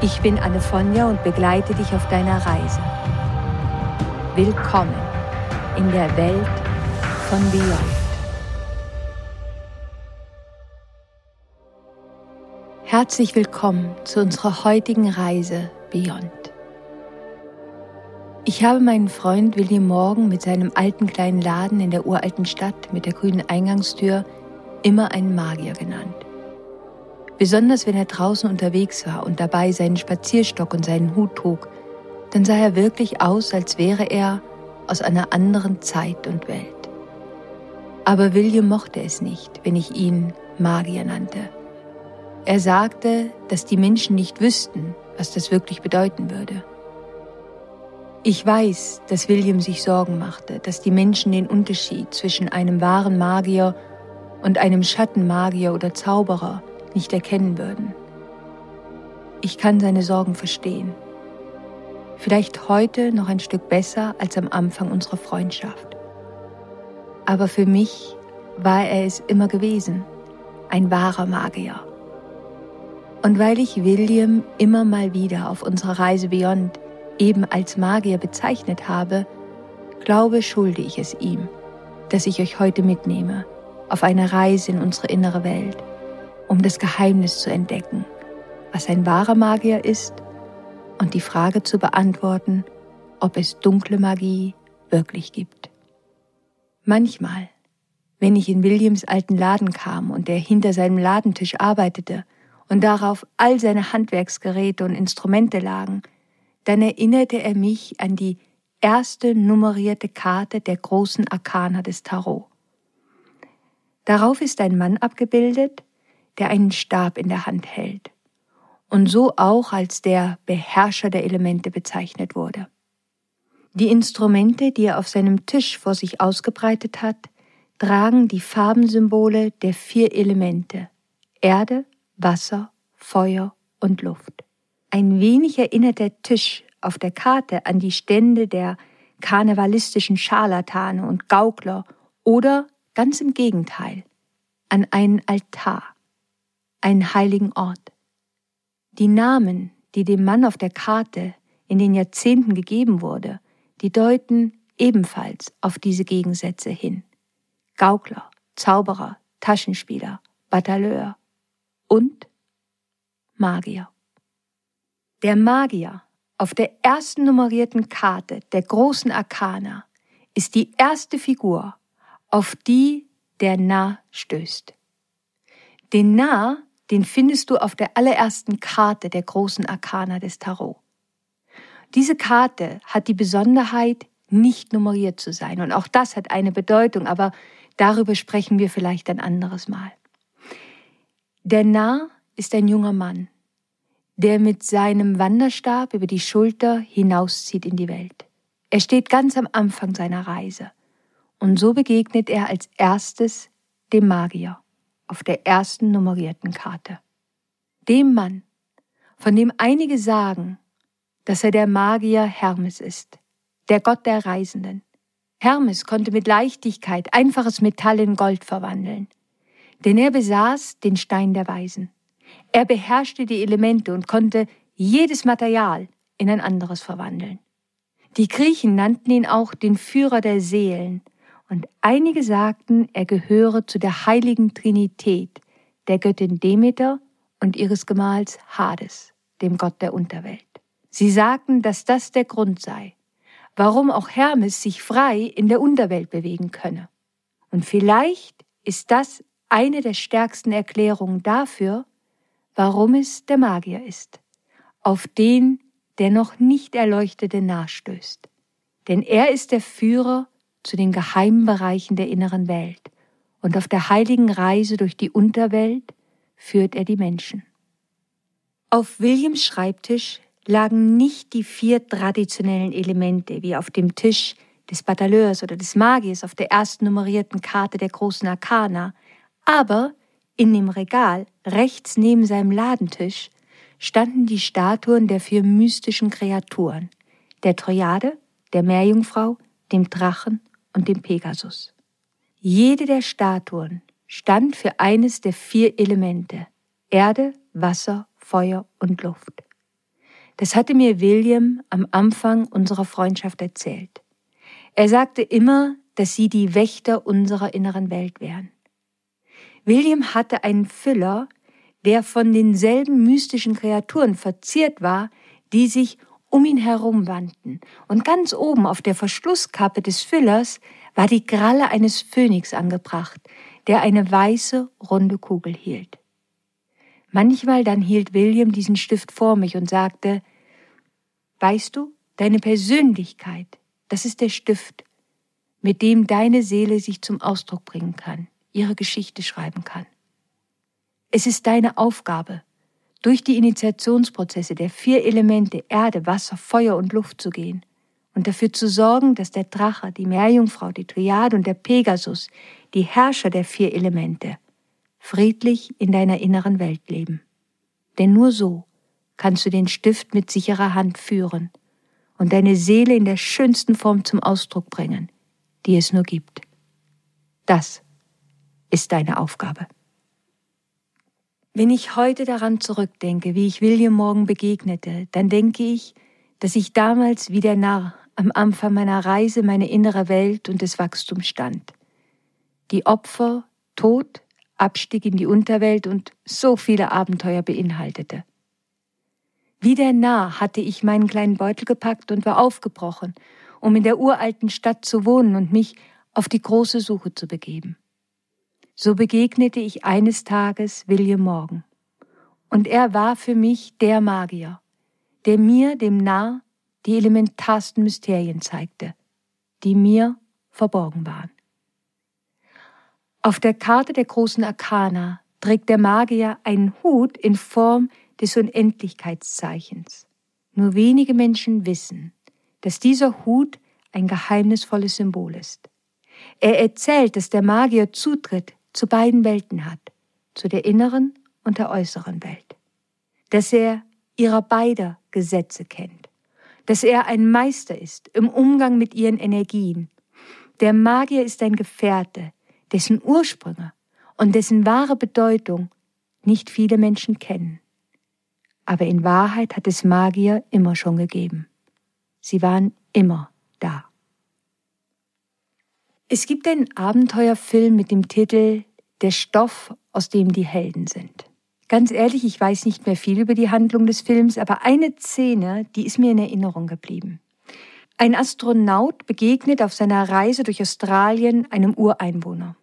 Ich bin Anne Fonja und begleite dich auf deiner Reise. Willkommen in der Welt von Beyond. Herzlich willkommen zu unserer heutigen Reise Beyond. Ich habe meinen Freund William Morgan mit seinem alten kleinen Laden in der uralten Stadt mit der grünen Eingangstür immer einen Magier genannt. Besonders wenn er draußen unterwegs war und dabei seinen Spazierstock und seinen Hut trug, dann sah er wirklich aus, als wäre er aus einer anderen Zeit und Welt. Aber William mochte es nicht, wenn ich ihn Magier nannte. Er sagte, dass die Menschen nicht wüssten, was das wirklich bedeuten würde. Ich weiß, dass William sich Sorgen machte, dass die Menschen den Unterschied zwischen einem wahren Magier und einem Schattenmagier oder Zauberer nicht erkennen würden. Ich kann seine Sorgen verstehen. Vielleicht heute noch ein Stück besser als am Anfang unserer Freundschaft. Aber für mich war er es immer gewesen, ein wahrer Magier. Und weil ich William immer mal wieder auf unserer Reise Beyond eben als Magier bezeichnet habe, glaube, schulde ich es ihm, dass ich euch heute mitnehme auf eine Reise in unsere innere Welt um das Geheimnis zu entdecken, was ein wahrer Magier ist und die Frage zu beantworten, ob es dunkle Magie wirklich gibt. Manchmal, wenn ich in Williams alten Laden kam und er hinter seinem Ladentisch arbeitete und darauf all seine Handwerksgeräte und Instrumente lagen, dann erinnerte er mich an die erste nummerierte Karte der großen Arkana des Tarot. Darauf ist ein Mann abgebildet, der einen Stab in der Hand hält und so auch als der Beherrscher der Elemente bezeichnet wurde. Die Instrumente, die er auf seinem Tisch vor sich ausgebreitet hat, tragen die Farbensymbole der vier Elemente Erde, Wasser, Feuer und Luft. Ein wenig erinnert der Tisch auf der Karte an die Stände der karnevalistischen Scharlatane und Gaukler oder ganz im Gegenteil an einen Altar einen heiligen Ort. Die Namen, die dem Mann auf der Karte in den Jahrzehnten gegeben wurde, die deuten ebenfalls auf diese Gegensätze hin. Gaukler, Zauberer, Taschenspieler, Batailleur und Magier. Der Magier auf der ersten nummerierten Karte der großen Arkana ist die erste Figur, auf die der Narr stößt. Den Narr den findest du auf der allerersten Karte der großen Arkana des Tarot. Diese Karte hat die Besonderheit, nicht nummeriert zu sein. Und auch das hat eine Bedeutung, aber darüber sprechen wir vielleicht ein anderes Mal. Der Narr ist ein junger Mann, der mit seinem Wanderstab über die Schulter hinauszieht in die Welt. Er steht ganz am Anfang seiner Reise. Und so begegnet er als erstes dem Magier auf der ersten nummerierten Karte. Dem Mann, von dem einige sagen, dass er der Magier Hermes ist, der Gott der Reisenden. Hermes konnte mit Leichtigkeit einfaches Metall in Gold verwandeln, denn er besaß den Stein der Weisen. Er beherrschte die Elemente und konnte jedes Material in ein anderes verwandeln. Die Griechen nannten ihn auch den Führer der Seelen und einige sagten, er gehöre zu der heiligen Trinität, der Göttin Demeter und ihres Gemahls Hades, dem Gott der Unterwelt. Sie sagten, dass das der Grund sei, warum auch Hermes sich frei in der Unterwelt bewegen könne. Und vielleicht ist das eine der stärksten Erklärungen dafür, warum es der Magier ist, auf den der noch nicht Erleuchtete nachstößt. Denn er ist der Führer zu den geheimen Bereichen der inneren Welt, und auf der heiligen Reise durch die Unterwelt führt er die Menschen. Auf Williams Schreibtisch lagen nicht die vier traditionellen Elemente wie auf dem Tisch des Batailleurs oder des Magiers auf der ersten nummerierten Karte der großen Arkana, aber in dem Regal rechts neben seinem Ladentisch standen die Statuen der vier mystischen Kreaturen, der Trojade, der Meerjungfrau, dem Drachen und dem Pegasus. Jede der Statuen stand für eines der vier Elemente Erde, Wasser, Feuer und Luft. Das hatte mir William am Anfang unserer Freundschaft erzählt. Er sagte immer, dass sie die Wächter unserer inneren Welt wären. William hatte einen Füller, der von denselben mystischen Kreaturen verziert war, die sich um ihn herum wandten, und ganz oben auf der Verschlusskappe des Füllers war die Kralle eines Phönix angebracht, der eine weiße, runde Kugel hielt. Manchmal dann hielt William diesen Stift vor mich und sagte, Weißt du, deine Persönlichkeit, das ist der Stift, mit dem deine Seele sich zum Ausdruck bringen kann, ihre Geschichte schreiben kann. Es ist deine Aufgabe, durch die Initiationsprozesse der vier Elemente Erde, Wasser, Feuer und Luft zu gehen und dafür zu sorgen, dass der Drache, die Meerjungfrau, die Triade und der Pegasus, die Herrscher der vier Elemente, friedlich in deiner inneren Welt leben. Denn nur so kannst du den Stift mit sicherer Hand führen und deine Seele in der schönsten Form zum Ausdruck bringen, die es nur gibt. Das ist deine Aufgabe. Wenn ich heute daran zurückdenke, wie ich William morgen begegnete, dann denke ich, dass ich damals wie der Narr am Anfang meiner Reise meine innere Welt und des Wachstums stand. Die Opfer, Tod, Abstieg in die Unterwelt und so viele Abenteuer beinhaltete. Wie der Narr hatte ich meinen kleinen Beutel gepackt und war aufgebrochen, um in der uralten Stadt zu wohnen und mich auf die große Suche zu begeben. So begegnete ich eines Tages William Morgan. Und er war für mich der Magier, der mir, dem Narr, die elementarsten Mysterien zeigte, die mir verborgen waren. Auf der Karte der großen Arkana trägt der Magier einen Hut in Form des Unendlichkeitszeichens. Nur wenige Menschen wissen, dass dieser Hut ein geheimnisvolles Symbol ist. Er erzählt, dass der Magier Zutritt zu beiden Welten hat, zu der inneren und der äußeren Welt. Dass er ihrer beider Gesetze kennt. Dass er ein Meister ist im Umgang mit ihren Energien. Der Magier ist ein Gefährte, dessen Ursprünge und dessen wahre Bedeutung nicht viele Menschen kennen. Aber in Wahrheit hat es Magier immer schon gegeben. Sie waren immer da. Es gibt einen Abenteuerfilm mit dem Titel Der Stoff, aus dem die Helden sind. Ganz ehrlich, ich weiß nicht mehr viel über die Handlung des Films, aber eine Szene, die ist mir in Erinnerung geblieben. Ein Astronaut begegnet auf seiner Reise durch Australien einem Ureinwohner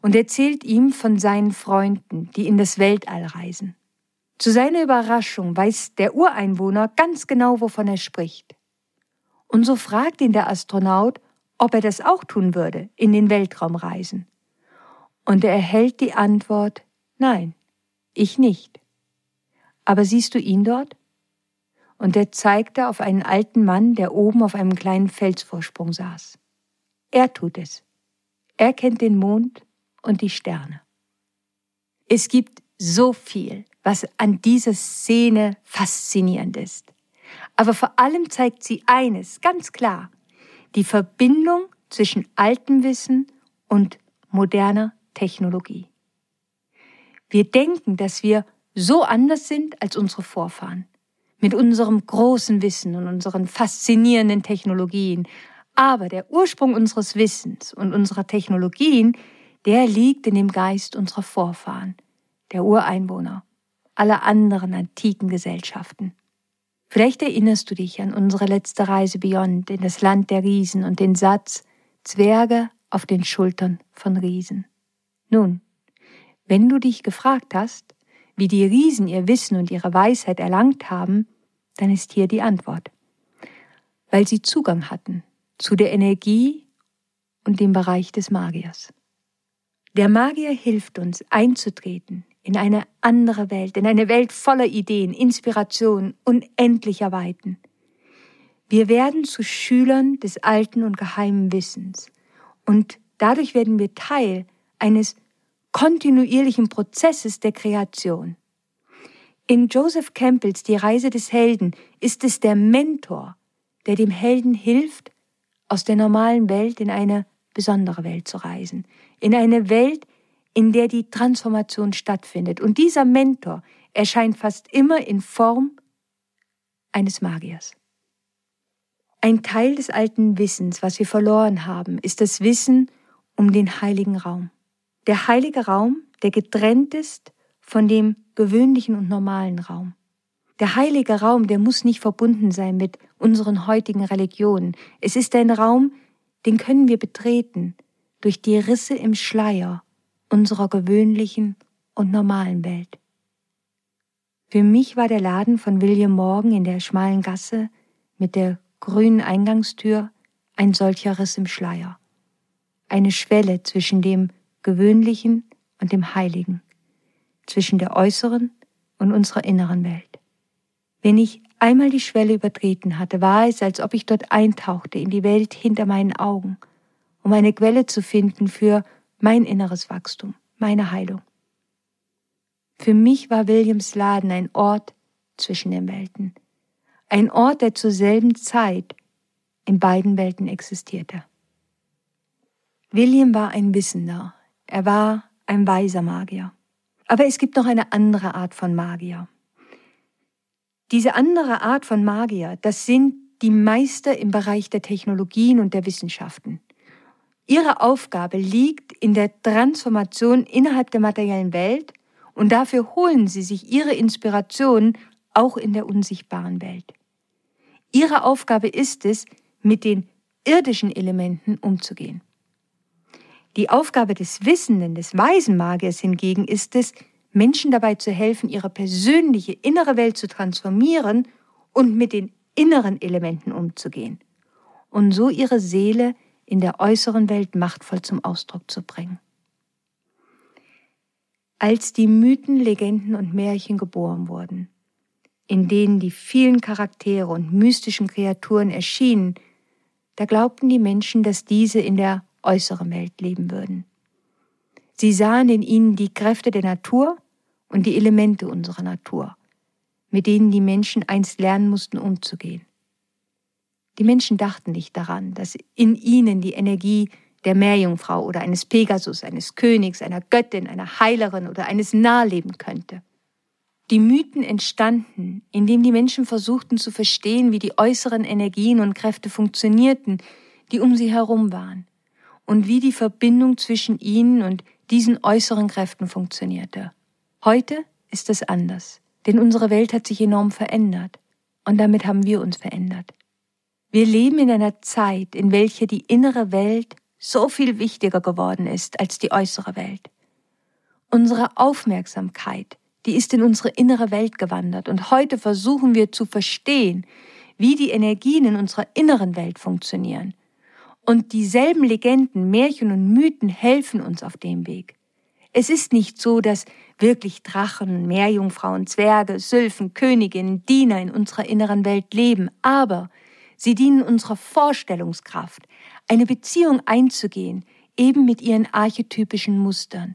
und erzählt ihm von seinen Freunden, die in das Weltall reisen. Zu seiner Überraschung weiß der Ureinwohner ganz genau, wovon er spricht. Und so fragt ihn der Astronaut, ob er das auch tun würde, in den Weltraum reisen. Und er erhält die Antwort, nein, ich nicht. Aber siehst du ihn dort? Und er zeigte auf einen alten Mann, der oben auf einem kleinen Felsvorsprung saß. Er tut es. Er kennt den Mond und die Sterne. Es gibt so viel, was an dieser Szene faszinierend ist. Aber vor allem zeigt sie eines ganz klar, die Verbindung zwischen altem Wissen und moderner Technologie. Wir denken, dass wir so anders sind als unsere Vorfahren, mit unserem großen Wissen und unseren faszinierenden Technologien. Aber der Ursprung unseres Wissens und unserer Technologien, der liegt in dem Geist unserer Vorfahren, der Ureinwohner, aller anderen antiken Gesellschaften. Vielleicht erinnerst du dich an unsere letzte Reise Beyond in das Land der Riesen und den Satz Zwerge auf den Schultern von Riesen. Nun, wenn du dich gefragt hast, wie die Riesen ihr Wissen und ihre Weisheit erlangt haben, dann ist hier die Antwort. Weil sie Zugang hatten zu der Energie und dem Bereich des Magiers. Der Magier hilft uns einzutreten in eine andere Welt, in eine Welt voller Ideen, Inspiration, unendlicher Weiten. Wir werden zu Schülern des alten und geheimen Wissens und dadurch werden wir Teil eines kontinuierlichen Prozesses der Kreation. In Joseph Campbells Die Reise des Helden ist es der Mentor, der dem Helden hilft, aus der normalen Welt in eine besondere Welt zu reisen, in eine Welt, in der die Transformation stattfindet. Und dieser Mentor erscheint fast immer in Form eines Magiers. Ein Teil des alten Wissens, was wir verloren haben, ist das Wissen um den heiligen Raum. Der heilige Raum, der getrennt ist von dem gewöhnlichen und normalen Raum. Der heilige Raum, der muss nicht verbunden sein mit unseren heutigen Religionen. Es ist ein Raum, den können wir betreten durch die Risse im Schleier unserer gewöhnlichen und normalen Welt. Für mich war der Laden von William Morgan in der schmalen Gasse mit der grünen Eingangstür ein solcher Riss im Schleier. Eine Schwelle zwischen dem Gewöhnlichen und dem Heiligen zwischen der äußeren und unserer inneren Welt. Wenn ich einmal die Schwelle übertreten hatte, war es, als ob ich dort eintauchte in die Welt hinter meinen Augen, um eine Quelle zu finden für mein inneres Wachstum, meine Heilung. Für mich war Williams Laden ein Ort zwischen den Welten, ein Ort, der zur selben Zeit in beiden Welten existierte. William war ein Wissender, er war ein weiser Magier. Aber es gibt noch eine andere Art von Magier. Diese andere Art von Magier, das sind die Meister im Bereich der Technologien und der Wissenschaften. Ihre Aufgabe liegt in der Transformation innerhalb der materiellen Welt und dafür holen sie sich ihre Inspiration auch in der unsichtbaren Welt. Ihre Aufgabe ist es, mit den irdischen Elementen umzugehen. Die Aufgabe des Wissenden, des weisen Magiers hingegen ist es, Menschen dabei zu helfen, ihre persönliche innere Welt zu transformieren und mit den inneren Elementen umzugehen und so ihre Seele in der äußeren Welt machtvoll zum Ausdruck zu bringen. Als die Mythen, Legenden und Märchen geboren wurden, in denen die vielen Charaktere und mystischen Kreaturen erschienen, da glaubten die Menschen, dass diese in der äußeren Welt leben würden. Sie sahen in ihnen die Kräfte der Natur und die Elemente unserer Natur, mit denen die Menschen einst lernen mussten umzugehen. Die Menschen dachten nicht daran, dass in ihnen die Energie der Meerjungfrau oder eines Pegasus, eines Königs, einer Göttin, einer Heilerin oder eines Nah leben könnte. Die Mythen entstanden, indem die Menschen versuchten zu verstehen, wie die äußeren Energien und Kräfte funktionierten, die um sie herum waren und wie die Verbindung zwischen ihnen und diesen äußeren Kräften funktionierte. Heute ist es anders, denn unsere Welt hat sich enorm verändert und damit haben wir uns verändert. Wir leben in einer Zeit, in welcher die innere Welt so viel wichtiger geworden ist als die äußere Welt. Unsere Aufmerksamkeit, die ist in unsere innere Welt gewandert und heute versuchen wir zu verstehen, wie die Energien in unserer inneren Welt funktionieren und dieselben Legenden, Märchen und Mythen helfen uns auf dem Weg. Es ist nicht so, dass wirklich Drachen, Meerjungfrauen, Zwerge, Sylphen, Königinnen, Diener in unserer inneren Welt leben, aber sie dienen unserer Vorstellungskraft, eine Beziehung einzugehen, eben mit ihren archetypischen Mustern,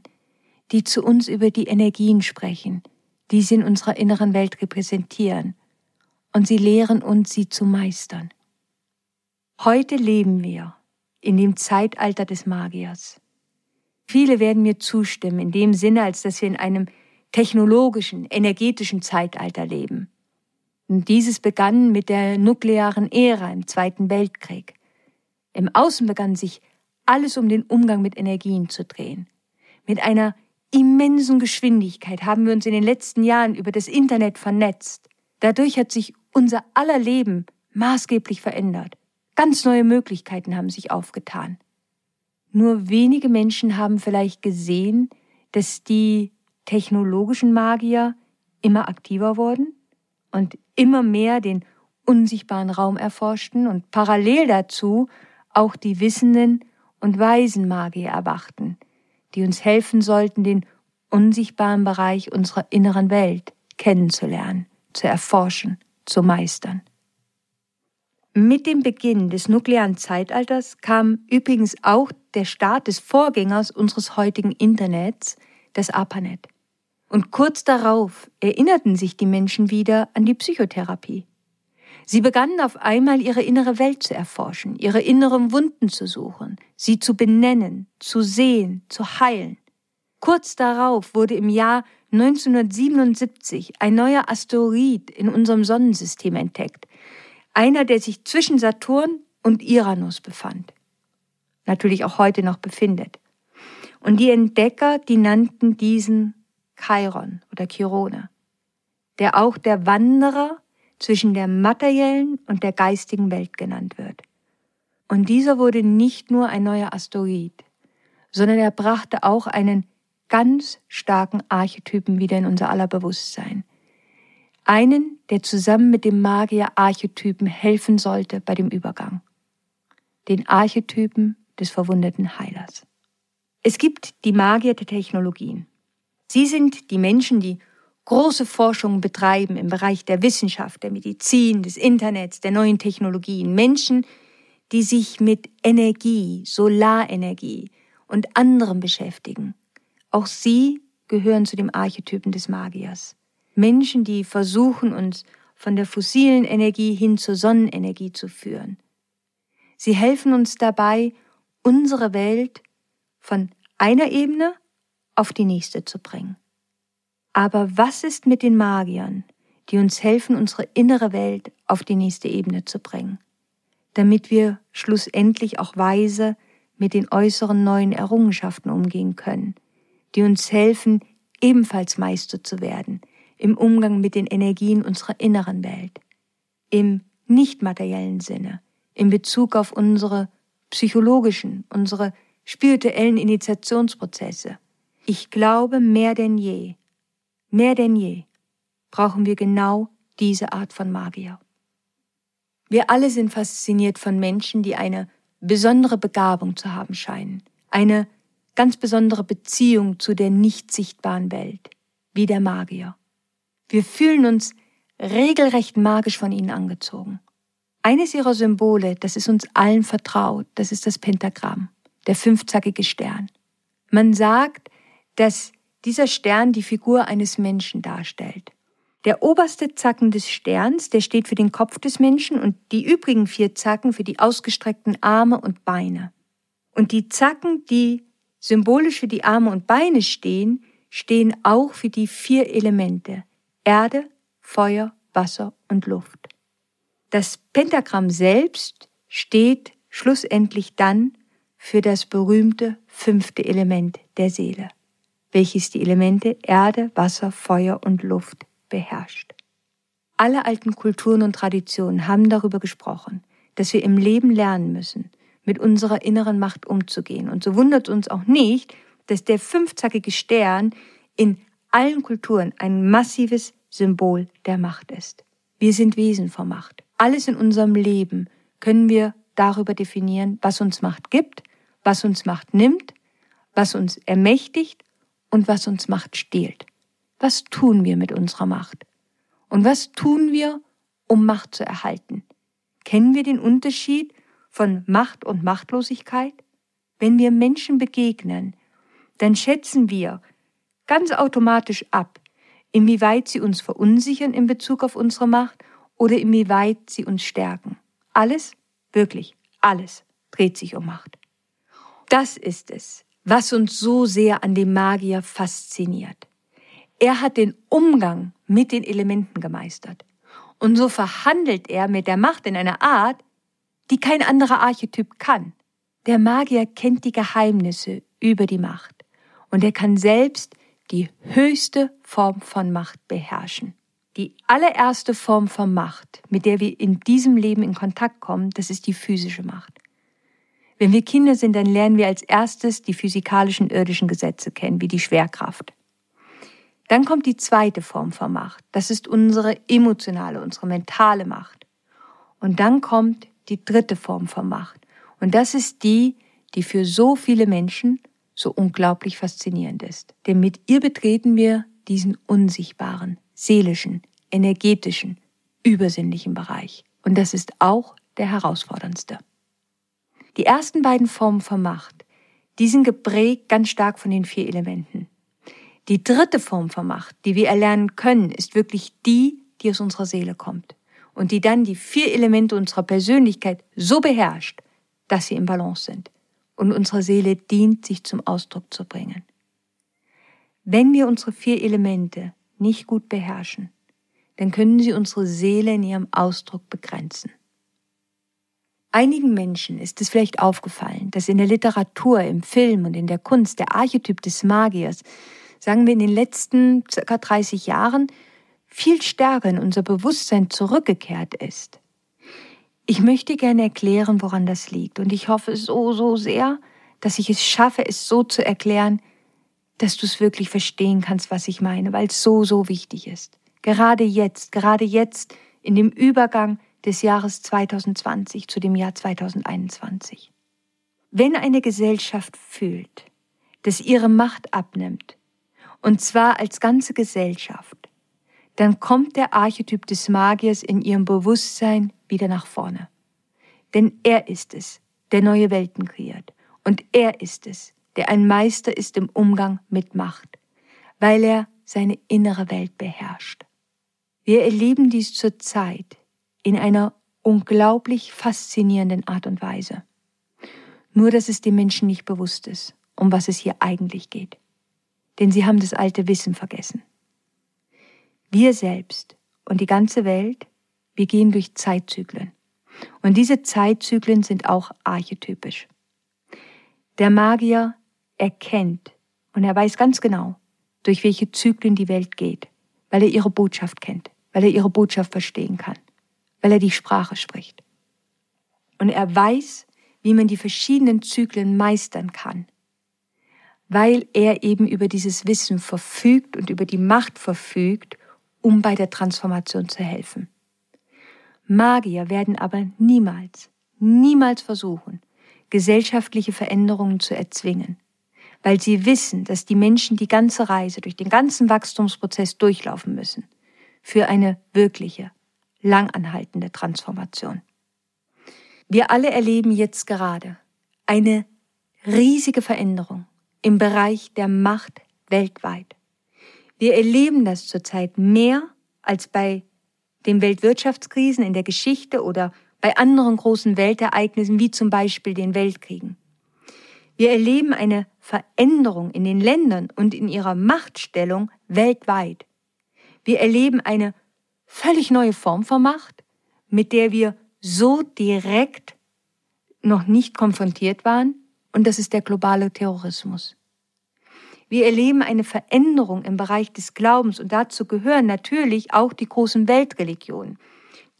die zu uns über die Energien sprechen, die sie in unserer inneren Welt repräsentieren, und sie lehren uns, sie zu meistern. Heute leben wir in dem Zeitalter des Magiers. Viele werden mir zustimmen, in dem Sinne, als dass wir in einem technologischen, energetischen Zeitalter leben. Und dieses begann mit der nuklearen Ära im Zweiten Weltkrieg. Im Außen begann sich alles um den Umgang mit Energien zu drehen. Mit einer immensen Geschwindigkeit haben wir uns in den letzten Jahren über das Internet vernetzt. Dadurch hat sich unser aller Leben maßgeblich verändert. Ganz neue Möglichkeiten haben sich aufgetan. Nur wenige Menschen haben vielleicht gesehen, dass die technologischen Magier immer aktiver wurden und immer mehr den unsichtbaren Raum erforschten und parallel dazu auch die wissenden und weisen Magier erwachten, die uns helfen sollten, den unsichtbaren Bereich unserer inneren Welt kennenzulernen, zu erforschen, zu meistern. Mit dem Beginn des nuklearen Zeitalters kam übrigens auch der Start des Vorgängers unseres heutigen Internets, das ARPANET. Und kurz darauf erinnerten sich die Menschen wieder an die Psychotherapie. Sie begannen auf einmal ihre innere Welt zu erforschen, ihre inneren Wunden zu suchen, sie zu benennen, zu sehen, zu heilen. Kurz darauf wurde im Jahr 1977 ein neuer Asteroid in unserem Sonnensystem entdeckt, einer, der sich zwischen Saturn und Iranus befand, natürlich auch heute noch befindet. Und die Entdecker, die nannten diesen Chiron oder Chirone, der auch der Wanderer zwischen der materiellen und der geistigen Welt genannt wird. Und dieser wurde nicht nur ein neuer Asteroid, sondern er brachte auch einen ganz starken Archetypen wieder in unser aller Bewusstsein. Einen, der zusammen mit dem Magier-Archetypen helfen sollte bei dem Übergang. Den Archetypen des verwundeten Heilers. Es gibt die Magier der Technologien. Sie sind die Menschen, die große Forschungen betreiben im Bereich der Wissenschaft, der Medizin, des Internets, der neuen Technologien. Menschen, die sich mit Energie, Solarenergie und anderem beschäftigen. Auch sie gehören zu dem Archetypen des Magiers. Menschen, die versuchen, uns von der fossilen Energie hin zur Sonnenenergie zu führen. Sie helfen uns dabei, unsere Welt von einer Ebene auf die nächste zu bringen. Aber was ist mit den Magiern, die uns helfen, unsere innere Welt auf die nächste Ebene zu bringen, damit wir schlussendlich auch weise mit den äußeren neuen Errungenschaften umgehen können, die uns helfen, ebenfalls Meister zu werden im Umgang mit den Energien unserer inneren Welt, im nicht materiellen Sinne, in Bezug auf unsere psychologischen, unsere spirituellen Initiationsprozesse. Ich glaube mehr denn je, Mehr denn je brauchen wir genau diese Art von Magier. Wir alle sind fasziniert von Menschen, die eine besondere Begabung zu haben scheinen, eine ganz besondere Beziehung zu der nicht sichtbaren Welt, wie der Magier. Wir fühlen uns regelrecht magisch von ihnen angezogen. Eines ihrer Symbole, das ist uns allen vertraut, das ist das Pentagramm, der fünfzackige Stern. Man sagt, dass dieser Stern die Figur eines Menschen darstellt. Der oberste Zacken des Sterns, der steht für den Kopf des Menschen und die übrigen vier Zacken für die ausgestreckten Arme und Beine. Und die Zacken, die symbolisch für die Arme und Beine stehen, stehen auch für die vier Elemente Erde, Feuer, Wasser und Luft. Das Pentagramm selbst steht schlussendlich dann für das berühmte fünfte Element der Seele welches die Elemente Erde, Wasser, Feuer und Luft beherrscht. Alle alten Kulturen und Traditionen haben darüber gesprochen, dass wir im Leben lernen müssen, mit unserer inneren Macht umzugehen. Und so wundert uns auch nicht, dass der fünfzackige Stern in allen Kulturen ein massives Symbol der Macht ist. Wir sind Wesen vor Macht. Alles in unserem Leben können wir darüber definieren, was uns Macht gibt, was uns Macht nimmt, was uns ermächtigt und was uns Macht stiehlt. Was tun wir mit unserer Macht? Und was tun wir, um Macht zu erhalten? Kennen wir den Unterschied von Macht und Machtlosigkeit? Wenn wir Menschen begegnen, dann schätzen wir ganz automatisch ab, inwieweit sie uns verunsichern in Bezug auf unsere Macht oder inwieweit sie uns stärken. Alles, wirklich alles, dreht sich um Macht. Das ist es, was uns so sehr an dem Magier fasziniert. Er hat den Umgang mit den Elementen gemeistert. Und so verhandelt er mit der Macht in einer Art, die kein anderer Archetyp kann. Der Magier kennt die Geheimnisse über die Macht und er kann selbst die höchste Form von Macht beherrschen. Die allererste Form von Macht, mit der wir in diesem Leben in Kontakt kommen, das ist die physische Macht. Wenn wir Kinder sind, dann lernen wir als erstes die physikalischen irdischen Gesetze kennen, wie die Schwerkraft. Dann kommt die zweite Form von Macht. Das ist unsere emotionale, unsere mentale Macht. Und dann kommt die dritte Form von Macht. Und das ist die, die für so viele Menschen so unglaublich faszinierend ist. Denn mit ihr betreten wir diesen unsichtbaren, seelischen, energetischen, übersinnlichen Bereich. Und das ist auch der herausforderndste. Die ersten beiden Formen von Macht, die sind geprägt ganz stark von den vier Elementen. Die dritte Form von Macht, die wir erlernen können, ist wirklich die, die aus unserer Seele kommt und die dann die vier Elemente unserer Persönlichkeit so beherrscht, dass sie im Balance sind und unsere Seele dient, sich zum Ausdruck zu bringen. Wenn wir unsere vier Elemente nicht gut beherrschen, dann können sie unsere Seele in ihrem Ausdruck begrenzen. Einigen Menschen ist es vielleicht aufgefallen, dass in der Literatur, im Film und in der Kunst der Archetyp des Magiers, sagen wir in den letzten circa 30 Jahren, viel stärker in unser Bewusstsein zurückgekehrt ist. Ich möchte gerne erklären, woran das liegt. Und ich hoffe so, so sehr, dass ich es schaffe, es so zu erklären, dass du es wirklich verstehen kannst, was ich meine, weil es so, so wichtig ist. Gerade jetzt, gerade jetzt in dem Übergang des Jahres 2020 zu dem Jahr 2021. Wenn eine Gesellschaft fühlt, dass ihre Macht abnimmt, und zwar als ganze Gesellschaft, dann kommt der Archetyp des Magiers in ihrem Bewusstsein wieder nach vorne. Denn er ist es, der neue Welten kreiert. Und er ist es, der ein Meister ist im Umgang mit Macht, weil er seine innere Welt beherrscht. Wir erleben dies zurzeit in einer unglaublich faszinierenden Art und Weise. Nur dass es den Menschen nicht bewusst ist, um was es hier eigentlich geht. Denn sie haben das alte Wissen vergessen. Wir selbst und die ganze Welt, wir gehen durch Zeitzyklen. Und diese Zeitzyklen sind auch archetypisch. Der Magier erkennt. Und er weiß ganz genau, durch welche Zyklen die Welt geht, weil er ihre Botschaft kennt, weil er ihre Botschaft verstehen kann, weil er die Sprache spricht. Und er weiß, wie man die verschiedenen Zyklen meistern kann, weil er eben über dieses Wissen verfügt und über die Macht verfügt, um bei der Transformation zu helfen. Magier werden aber niemals, niemals versuchen, gesellschaftliche Veränderungen zu erzwingen, weil sie wissen, dass die Menschen die ganze Reise durch den ganzen Wachstumsprozess durchlaufen müssen für eine wirkliche, langanhaltende Transformation. Wir alle erleben jetzt gerade eine riesige Veränderung im Bereich der Macht weltweit. Wir erleben das zurzeit mehr als bei den Weltwirtschaftskrisen in der Geschichte oder bei anderen großen Weltereignissen wie zum Beispiel den Weltkriegen. Wir erleben eine Veränderung in den Ländern und in ihrer Machtstellung weltweit. Wir erleben eine völlig neue Form von Macht, mit der wir so direkt noch nicht konfrontiert waren, und das ist der globale Terrorismus. Wir erleben eine Veränderung im Bereich des Glaubens und dazu gehören natürlich auch die großen Weltreligionen,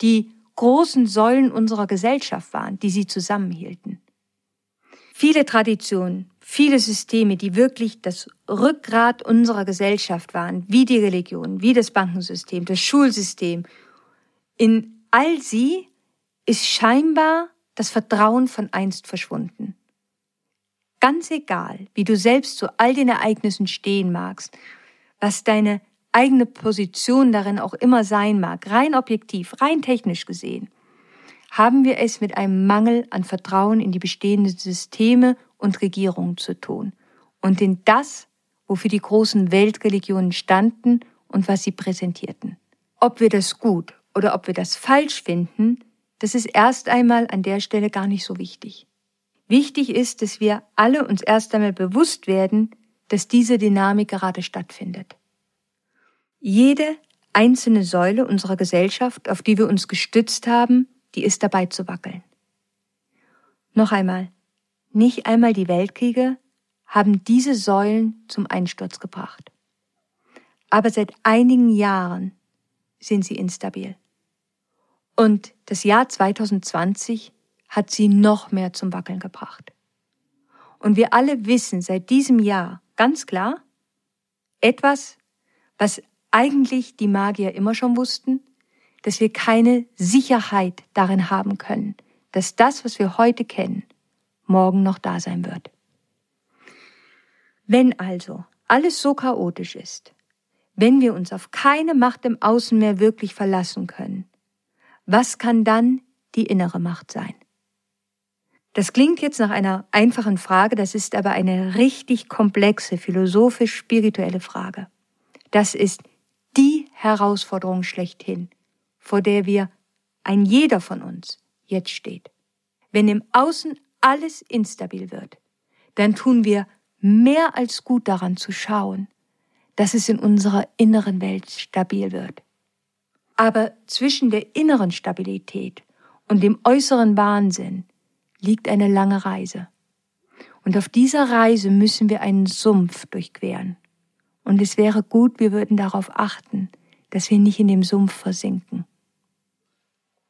die großen Säulen unserer Gesellschaft waren, die sie zusammenhielten. Viele Traditionen, viele Systeme, die wirklich das Rückgrat unserer Gesellschaft waren, wie die Religion, wie das Bankensystem, das Schulsystem, in all sie ist scheinbar das Vertrauen von einst verschwunden. Ganz egal, wie du selbst zu all den Ereignissen stehen magst, was deine eigene Position darin auch immer sein mag, rein objektiv, rein technisch gesehen, haben wir es mit einem Mangel an Vertrauen in die bestehenden Systeme und Regierungen zu tun und in das, wofür die großen Weltreligionen standen und was sie präsentierten. Ob wir das gut oder ob wir das falsch finden, das ist erst einmal an der Stelle gar nicht so wichtig. Wichtig ist, dass wir alle uns erst einmal bewusst werden, dass diese Dynamik gerade stattfindet. Jede einzelne Säule unserer Gesellschaft, auf die wir uns gestützt haben, die ist dabei zu wackeln. Noch einmal, nicht einmal die Weltkriege haben diese Säulen zum Einsturz gebracht. Aber seit einigen Jahren sind sie instabil. Und das Jahr 2020 hat sie noch mehr zum Wackeln gebracht. Und wir alle wissen seit diesem Jahr ganz klar, etwas, was eigentlich die Magier immer schon wussten, dass wir keine Sicherheit darin haben können, dass das, was wir heute kennen, morgen noch da sein wird. Wenn also alles so chaotisch ist, wenn wir uns auf keine Macht im Außen mehr wirklich verlassen können, was kann dann die innere Macht sein? Das klingt jetzt nach einer einfachen Frage, das ist aber eine richtig komplexe, philosophisch-spirituelle Frage. Das ist die Herausforderung schlechthin, vor der wir, ein jeder von uns, jetzt steht. Wenn im Außen alles instabil wird, dann tun wir mehr als gut daran zu schauen, dass es in unserer inneren Welt stabil wird. Aber zwischen der inneren Stabilität und dem äußeren Wahnsinn liegt eine lange Reise. Und auf dieser Reise müssen wir einen Sumpf durchqueren. Und es wäre gut, wir würden darauf achten, dass wir nicht in dem Sumpf versinken.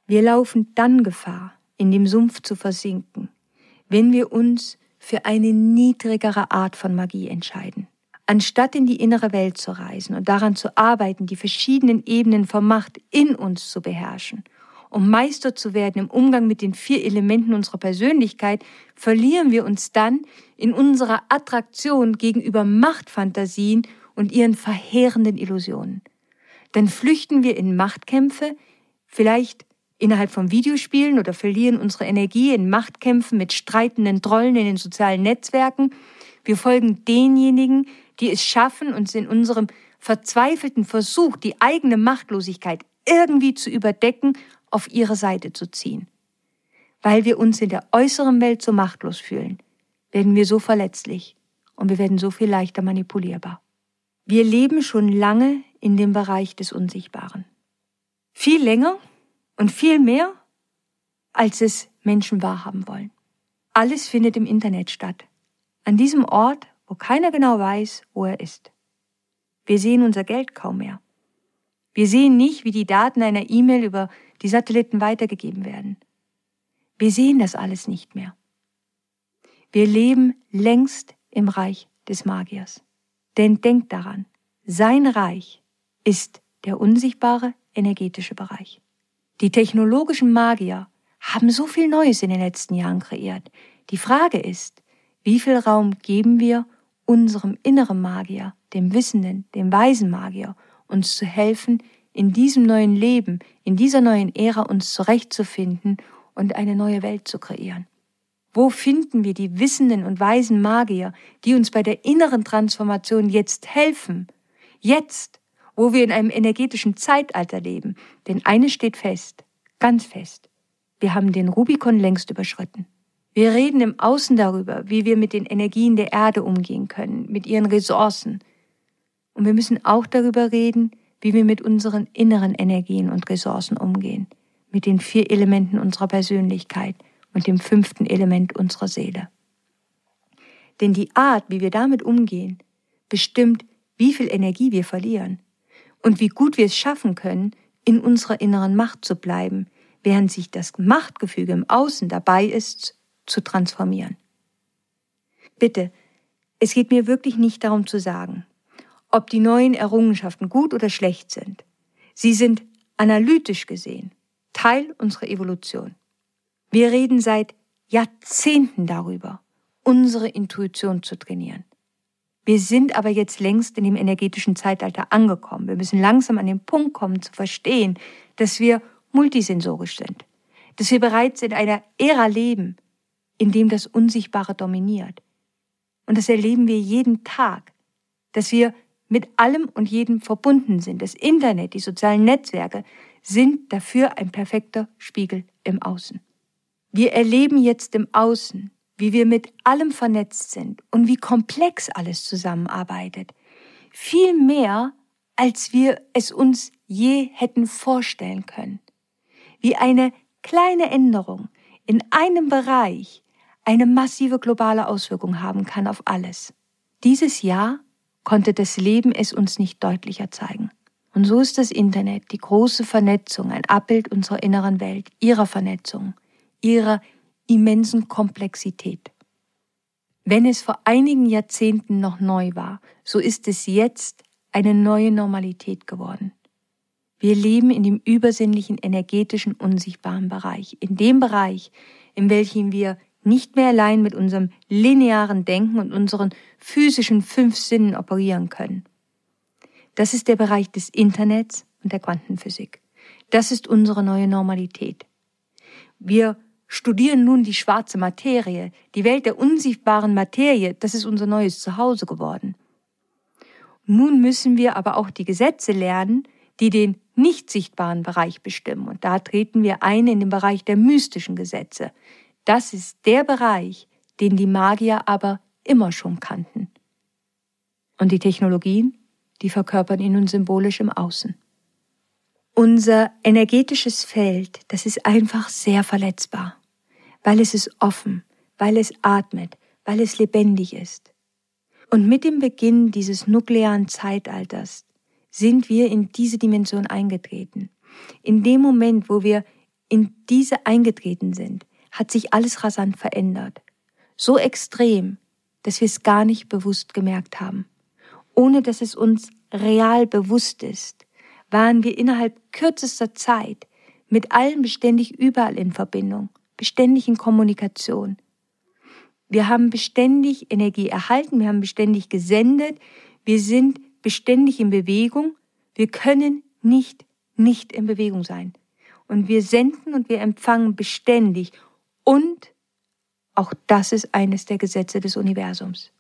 Wir laufen dann Gefahr, in dem Sumpf zu versinken, wenn wir uns für eine niedrigere Art von Magie entscheiden. Anstatt in die innere Welt zu reisen und daran zu arbeiten, die verschiedenen Ebenen von Macht in uns zu beherrschen, um Meister zu werden im Umgang mit den vier Elementen unserer Persönlichkeit, verlieren wir uns dann in unserer Attraktion gegenüber Machtfantasien und ihren verheerenden Illusionen. Dann flüchten wir in Machtkämpfe, vielleicht innerhalb von Videospielen oder verlieren unsere Energie in Machtkämpfen mit streitenden Trollen in den sozialen Netzwerken. Wir folgen denjenigen, die es schaffen, uns in unserem verzweifelten Versuch, die eigene Machtlosigkeit irgendwie zu überdecken, auf ihre Seite zu ziehen. Weil wir uns in der äußeren Welt so machtlos fühlen, werden wir so verletzlich und wir werden so viel leichter manipulierbar. Wir leben schon lange in dem Bereich des Unsichtbaren. Viel länger und viel mehr, als es Menschen wahrhaben wollen. Alles findet im Internet statt. An diesem Ort, wo keiner genau weiß, wo er ist. Wir sehen unser Geld kaum mehr. Wir sehen nicht, wie die Daten einer E-Mail über die Satelliten weitergegeben werden. Wir sehen das alles nicht mehr. Wir leben längst im Reich des Magiers. Denn denkt daran, sein Reich ist der unsichtbare energetische Bereich. Die technologischen Magier haben so viel Neues in den letzten Jahren kreiert. Die Frage ist, wie viel Raum geben wir unserem inneren Magier, dem Wissenden, dem weisen Magier, uns zu helfen, in diesem neuen Leben, in dieser neuen Ära uns zurechtzufinden und eine neue Welt zu kreieren. Wo finden wir die wissenden und weisen Magier, die uns bei der inneren Transformation jetzt helfen? Jetzt, wo wir in einem energetischen Zeitalter leben. Denn eines steht fest, ganz fest. Wir haben den Rubikon längst überschritten. Wir reden im Außen darüber, wie wir mit den Energien der Erde umgehen können, mit ihren Ressourcen. Und wir müssen auch darüber reden, wie wir mit unseren inneren Energien und Ressourcen umgehen, mit den vier Elementen unserer Persönlichkeit und dem fünften Element unserer Seele. Denn die Art, wie wir damit umgehen, bestimmt, wie viel Energie wir verlieren und wie gut wir es schaffen können, in unserer inneren Macht zu bleiben, während sich das Machtgefüge im Außen dabei ist, zu transformieren. Bitte, es geht mir wirklich nicht darum zu sagen, ob die neuen Errungenschaften gut oder schlecht sind. Sie sind analytisch gesehen Teil unserer Evolution. Wir reden seit Jahrzehnten darüber, unsere Intuition zu trainieren. Wir sind aber jetzt längst in dem energetischen Zeitalter angekommen. Wir müssen langsam an den Punkt kommen zu verstehen, dass wir multisensorisch sind, dass wir bereits in einer Ära leben, in dem das Unsichtbare dominiert. Und das erleben wir jeden Tag, dass wir mit allem und jedem verbunden sind. Das Internet, die sozialen Netzwerke sind dafür ein perfekter Spiegel im Außen. Wir erleben jetzt im Außen, wie wir mit allem vernetzt sind und wie komplex alles zusammenarbeitet. Viel mehr, als wir es uns je hätten vorstellen können. Wie eine kleine Änderung in einem Bereich eine massive globale Auswirkung haben kann auf alles. Dieses Jahr konnte das Leben es uns nicht deutlicher zeigen. Und so ist das Internet, die große Vernetzung, ein Abbild unserer inneren Welt, ihrer Vernetzung, ihrer immensen Komplexität. Wenn es vor einigen Jahrzehnten noch neu war, so ist es jetzt eine neue Normalität geworden. Wir leben in dem übersinnlichen, energetischen, unsichtbaren Bereich, in dem Bereich, in welchem wir nicht mehr allein mit unserem linearen Denken und unseren physischen fünf Sinnen operieren können. Das ist der Bereich des Internets und der Quantenphysik. Das ist unsere neue Normalität. Wir studieren nun die schwarze Materie, die Welt der unsichtbaren Materie, das ist unser neues Zuhause geworden. Nun müssen wir aber auch die Gesetze lernen, die den nicht sichtbaren Bereich bestimmen. Und da treten wir ein in den Bereich der mystischen Gesetze. Das ist der Bereich, den die Magier aber immer schon kannten. Und die Technologien, die verkörpern ihn nun symbolisch im Außen. Unser energetisches Feld, das ist einfach sehr verletzbar, weil es ist offen, weil es atmet, weil es lebendig ist. Und mit dem Beginn dieses nuklearen Zeitalters sind wir in diese Dimension eingetreten. In dem Moment, wo wir in diese eingetreten sind, hat sich alles rasant verändert. So extrem, dass wir es gar nicht bewusst gemerkt haben. Ohne dass es uns real bewusst ist, waren wir innerhalb kürzester Zeit mit allen beständig überall in Verbindung, beständig in Kommunikation. Wir haben beständig Energie erhalten, wir haben beständig gesendet, wir sind beständig in Bewegung. Wir können nicht nicht in Bewegung sein. Und wir senden und wir empfangen beständig. Und auch das ist eines der Gesetze des Universums.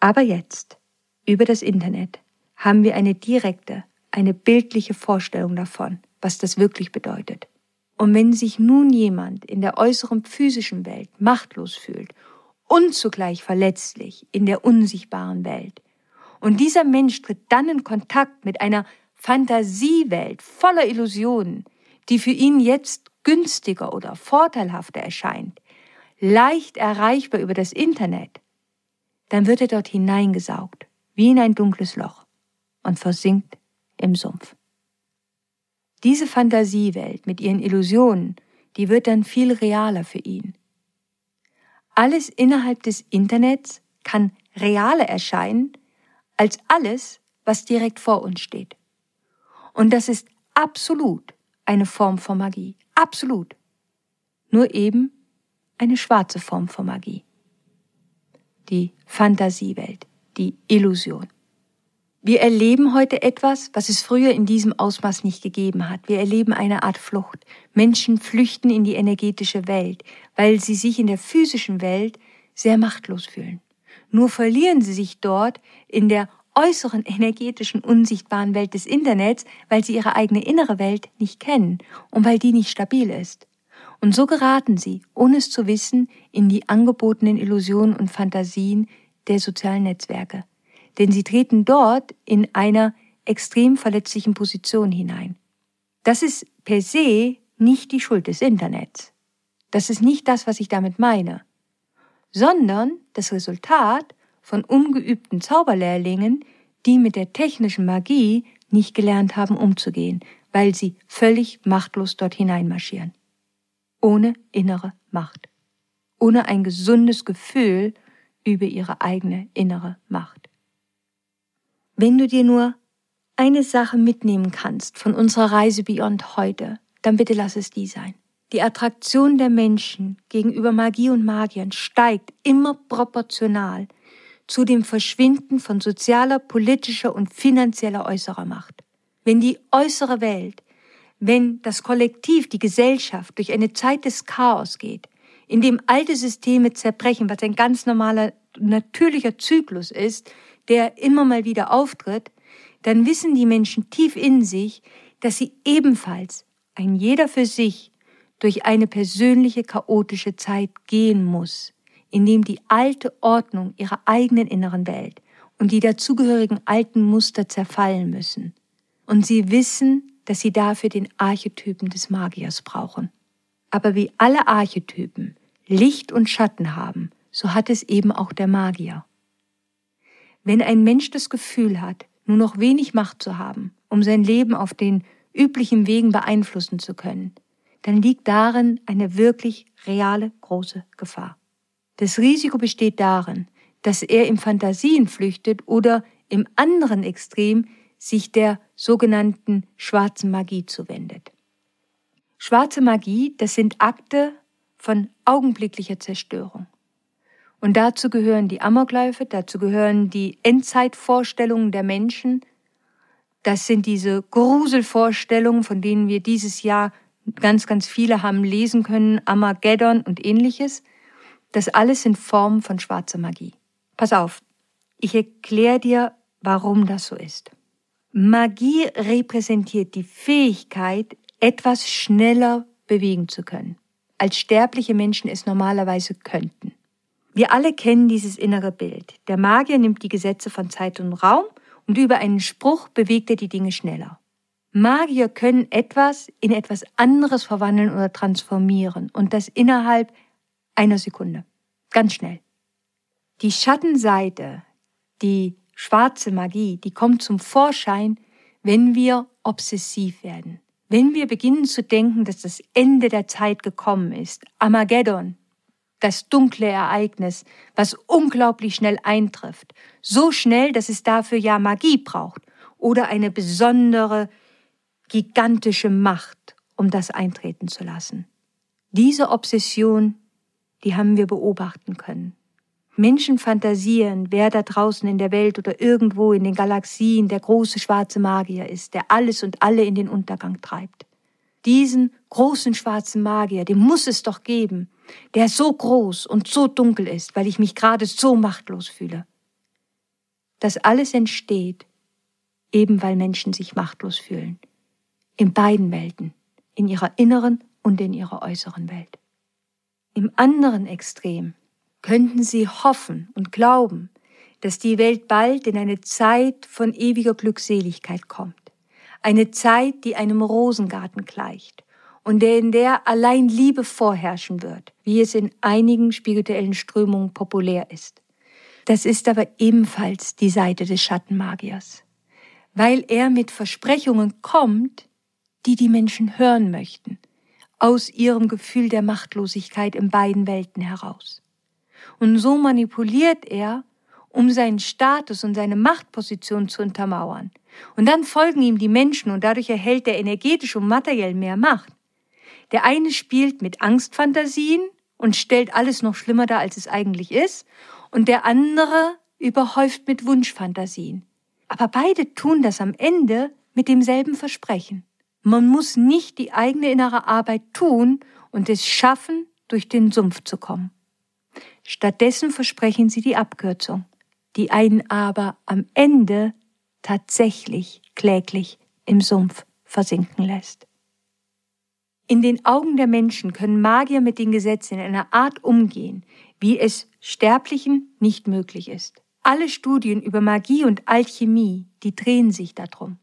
Aber jetzt, über das Internet, haben wir eine direkte, eine bildliche Vorstellung davon, was das wirklich bedeutet. Und wenn sich nun jemand in der äußeren physischen Welt machtlos fühlt und zugleich verletzlich in der unsichtbaren Welt, und dieser Mensch tritt dann in Kontakt mit einer Fantasiewelt voller Illusionen, die für ihn jetzt günstiger oder vorteilhafter erscheint, leicht erreichbar über das Internet, dann wird er dort hineingesaugt, wie in ein dunkles Loch, und versinkt im Sumpf. Diese Fantasiewelt mit ihren Illusionen, die wird dann viel realer für ihn. Alles innerhalb des Internets kann realer erscheinen als alles, was direkt vor uns steht. Und das ist absolut eine Form von Magie. Absolut. Nur eben eine schwarze Form von Magie. Die Fantasiewelt, die Illusion. Wir erleben heute etwas, was es früher in diesem Ausmaß nicht gegeben hat. Wir erleben eine Art Flucht. Menschen flüchten in die energetische Welt, weil sie sich in der physischen Welt sehr machtlos fühlen. Nur verlieren sie sich dort in der äußeren energetischen unsichtbaren Welt des Internets, weil sie ihre eigene innere Welt nicht kennen und weil die nicht stabil ist. Und so geraten sie, ohne es zu wissen, in die angebotenen Illusionen und Fantasien der sozialen Netzwerke. Denn sie treten dort in einer extrem verletzlichen Position hinein. Das ist per se nicht die Schuld des Internets. Das ist nicht das, was ich damit meine sondern das Resultat von ungeübten Zauberlehrlingen, die mit der technischen Magie nicht gelernt haben umzugehen, weil sie völlig machtlos dort hineinmarschieren. Ohne innere Macht. Ohne ein gesundes Gefühl über ihre eigene innere Macht. Wenn du dir nur eine Sache mitnehmen kannst von unserer Reise Beyond heute, dann bitte lass es die sein. Die Attraktion der Menschen gegenüber Magie und Magiern steigt immer proportional zu dem Verschwinden von sozialer, politischer und finanzieller äußerer Macht. Wenn die äußere Welt, wenn das Kollektiv, die Gesellschaft durch eine Zeit des Chaos geht, in dem alte Systeme zerbrechen, was ein ganz normaler, natürlicher Zyklus ist, der immer mal wieder auftritt, dann wissen die Menschen tief in sich, dass sie ebenfalls, ein jeder für sich, durch eine persönliche chaotische Zeit gehen muss, in dem die alte Ordnung ihrer eigenen inneren Welt und die dazugehörigen alten Muster zerfallen müssen. Und sie wissen, dass sie dafür den Archetypen des Magiers brauchen. Aber wie alle Archetypen Licht und Schatten haben, so hat es eben auch der Magier. Wenn ein Mensch das Gefühl hat, nur noch wenig Macht zu haben, um sein Leben auf den üblichen Wegen beeinflussen zu können, dann liegt darin eine wirklich reale große Gefahr. Das Risiko besteht darin, dass er in Fantasien flüchtet oder im anderen Extrem sich der sogenannten schwarzen Magie zuwendet. Schwarze Magie, das sind Akte von augenblicklicher Zerstörung. Und dazu gehören die Amokläufe, dazu gehören die Endzeitvorstellungen der Menschen. Das sind diese Gruselvorstellungen, von denen wir dieses Jahr ganz, ganz viele haben lesen können, Armageddon und ähnliches. Das alles sind Formen von schwarzer Magie. Pass auf, ich erkläre dir, warum das so ist. Magie repräsentiert die Fähigkeit, etwas schneller bewegen zu können, als sterbliche Menschen es normalerweise könnten. Wir alle kennen dieses innere Bild. Der Magier nimmt die Gesetze von Zeit und Raum und über einen Spruch bewegt er die Dinge schneller. Magier können etwas in etwas anderes verwandeln oder transformieren und das innerhalb einer Sekunde. Ganz schnell. Die Schattenseite, die schwarze Magie, die kommt zum Vorschein, wenn wir obsessiv werden. Wenn wir beginnen zu denken, dass das Ende der Zeit gekommen ist, Armageddon, das dunkle Ereignis, was unglaublich schnell eintrifft. So schnell, dass es dafür ja Magie braucht oder eine besondere, gigantische Macht, um das eintreten zu lassen. Diese Obsession, die haben wir beobachten können. Menschen fantasieren, wer da draußen in der Welt oder irgendwo in den Galaxien der große schwarze Magier ist, der alles und alle in den Untergang treibt. Diesen großen schwarzen Magier, den muss es doch geben, der so groß und so dunkel ist, weil ich mich gerade so machtlos fühle. Das alles entsteht, eben weil Menschen sich machtlos fühlen. In beiden Welten, in ihrer inneren und in ihrer äußeren Welt. Im anderen Extrem könnten sie hoffen und glauben, dass die Welt bald in eine Zeit von ewiger Glückseligkeit kommt. Eine Zeit, die einem Rosengarten gleicht und in der allein Liebe vorherrschen wird, wie es in einigen spirituellen Strömungen populär ist. Das ist aber ebenfalls die Seite des Schattenmagiers, weil er mit Versprechungen kommt, die die Menschen hören möchten, aus ihrem Gefühl der Machtlosigkeit in beiden Welten heraus. Und so manipuliert er, um seinen Status und seine Machtposition zu untermauern. Und dann folgen ihm die Menschen und dadurch erhält er energetisch und materiell mehr Macht. Der eine spielt mit Angstfantasien und stellt alles noch schlimmer dar, als es eigentlich ist, und der andere überhäuft mit Wunschfantasien. Aber beide tun das am Ende mit demselben Versprechen. Man muss nicht die eigene innere Arbeit tun und es schaffen, durch den Sumpf zu kommen. Stattdessen versprechen sie die Abkürzung, die einen aber am Ende tatsächlich kläglich im Sumpf versinken lässt. In den Augen der Menschen können Magier mit den Gesetzen in einer Art umgehen, wie es Sterblichen nicht möglich ist. Alle Studien über Magie und Alchemie, die drehen sich darum.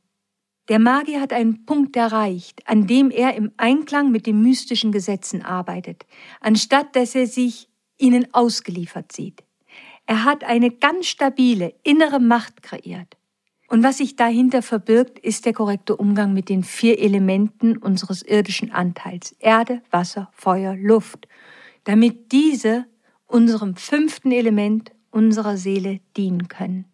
Der Magier hat einen Punkt erreicht, an dem er im Einklang mit den mystischen Gesetzen arbeitet, anstatt dass er sich ihnen ausgeliefert sieht. Er hat eine ganz stabile innere Macht kreiert. Und was sich dahinter verbirgt, ist der korrekte Umgang mit den vier Elementen unseres irdischen Anteils Erde, Wasser, Feuer, Luft, damit diese unserem fünften Element unserer Seele dienen können.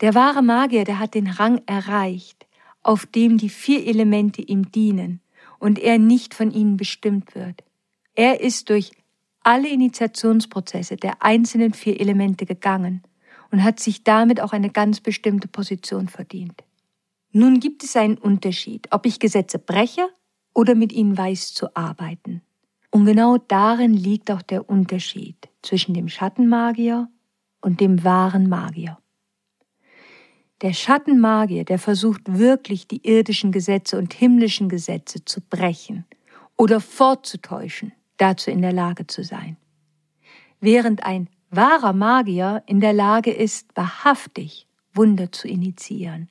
Der wahre Magier, der hat den Rang erreicht, auf dem die vier Elemente ihm dienen und er nicht von ihnen bestimmt wird. Er ist durch alle Initiationsprozesse der einzelnen vier Elemente gegangen und hat sich damit auch eine ganz bestimmte Position verdient. Nun gibt es einen Unterschied, ob ich Gesetze breche oder mit ihnen weiß zu arbeiten. Und genau darin liegt auch der Unterschied zwischen dem Schattenmagier und dem wahren Magier. Der Schattenmagier, der versucht wirklich die irdischen Gesetze und himmlischen Gesetze zu brechen oder fortzutäuschen, dazu in der Lage zu sein. Während ein wahrer Magier in der Lage ist, wahrhaftig Wunder zu initiieren,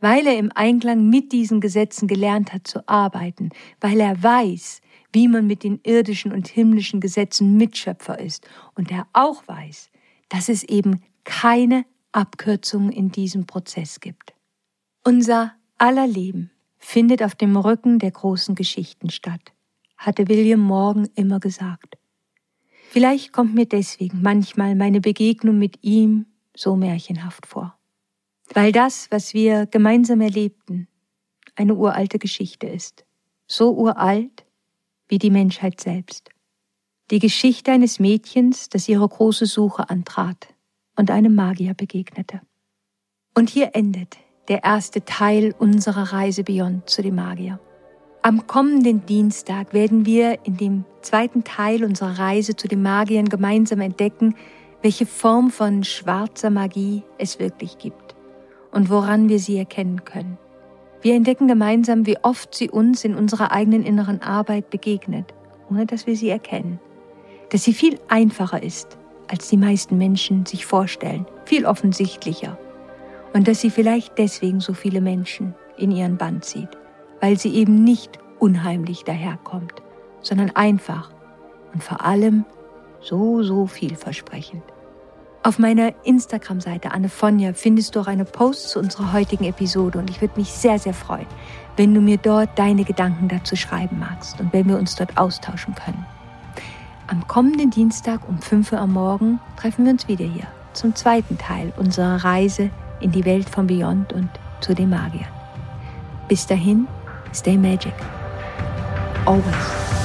weil er im Einklang mit diesen Gesetzen gelernt hat zu arbeiten, weil er weiß, wie man mit den irdischen und himmlischen Gesetzen Mitschöpfer ist und er auch weiß, dass es eben keine Abkürzungen in diesem Prozess gibt. Unser aller Leben findet auf dem Rücken der großen Geschichten statt, hatte William Morgan immer gesagt. Vielleicht kommt mir deswegen manchmal meine Begegnung mit ihm so märchenhaft vor. Weil das, was wir gemeinsam erlebten, eine uralte Geschichte ist. So uralt wie die Menschheit selbst. Die Geschichte eines Mädchens, das ihre große Suche antrat und einem Magier begegnete. Und hier endet der erste Teil unserer Reise Beyond zu dem Magier. Am kommenden Dienstag werden wir in dem zweiten Teil unserer Reise zu den Magiern gemeinsam entdecken, welche Form von schwarzer Magie es wirklich gibt und woran wir sie erkennen können. Wir entdecken gemeinsam, wie oft sie uns in unserer eigenen inneren Arbeit begegnet, ohne dass wir sie erkennen. Dass sie viel einfacher ist, als die meisten Menschen sich vorstellen, viel offensichtlicher. Und dass sie vielleicht deswegen so viele Menschen in ihren Band zieht, weil sie eben nicht unheimlich daherkommt, sondern einfach und vor allem so, so vielversprechend. Auf meiner Instagram-Seite Anne Fonja findest du auch eine Post zu unserer heutigen Episode und ich würde mich sehr, sehr freuen, wenn du mir dort deine Gedanken dazu schreiben magst und wenn wir uns dort austauschen können. Am kommenden Dienstag um 5 Uhr am Morgen treffen wir uns wieder hier zum zweiten Teil unserer Reise in die Welt von Beyond und zu den Magiern. Bis dahin, stay magic. Always.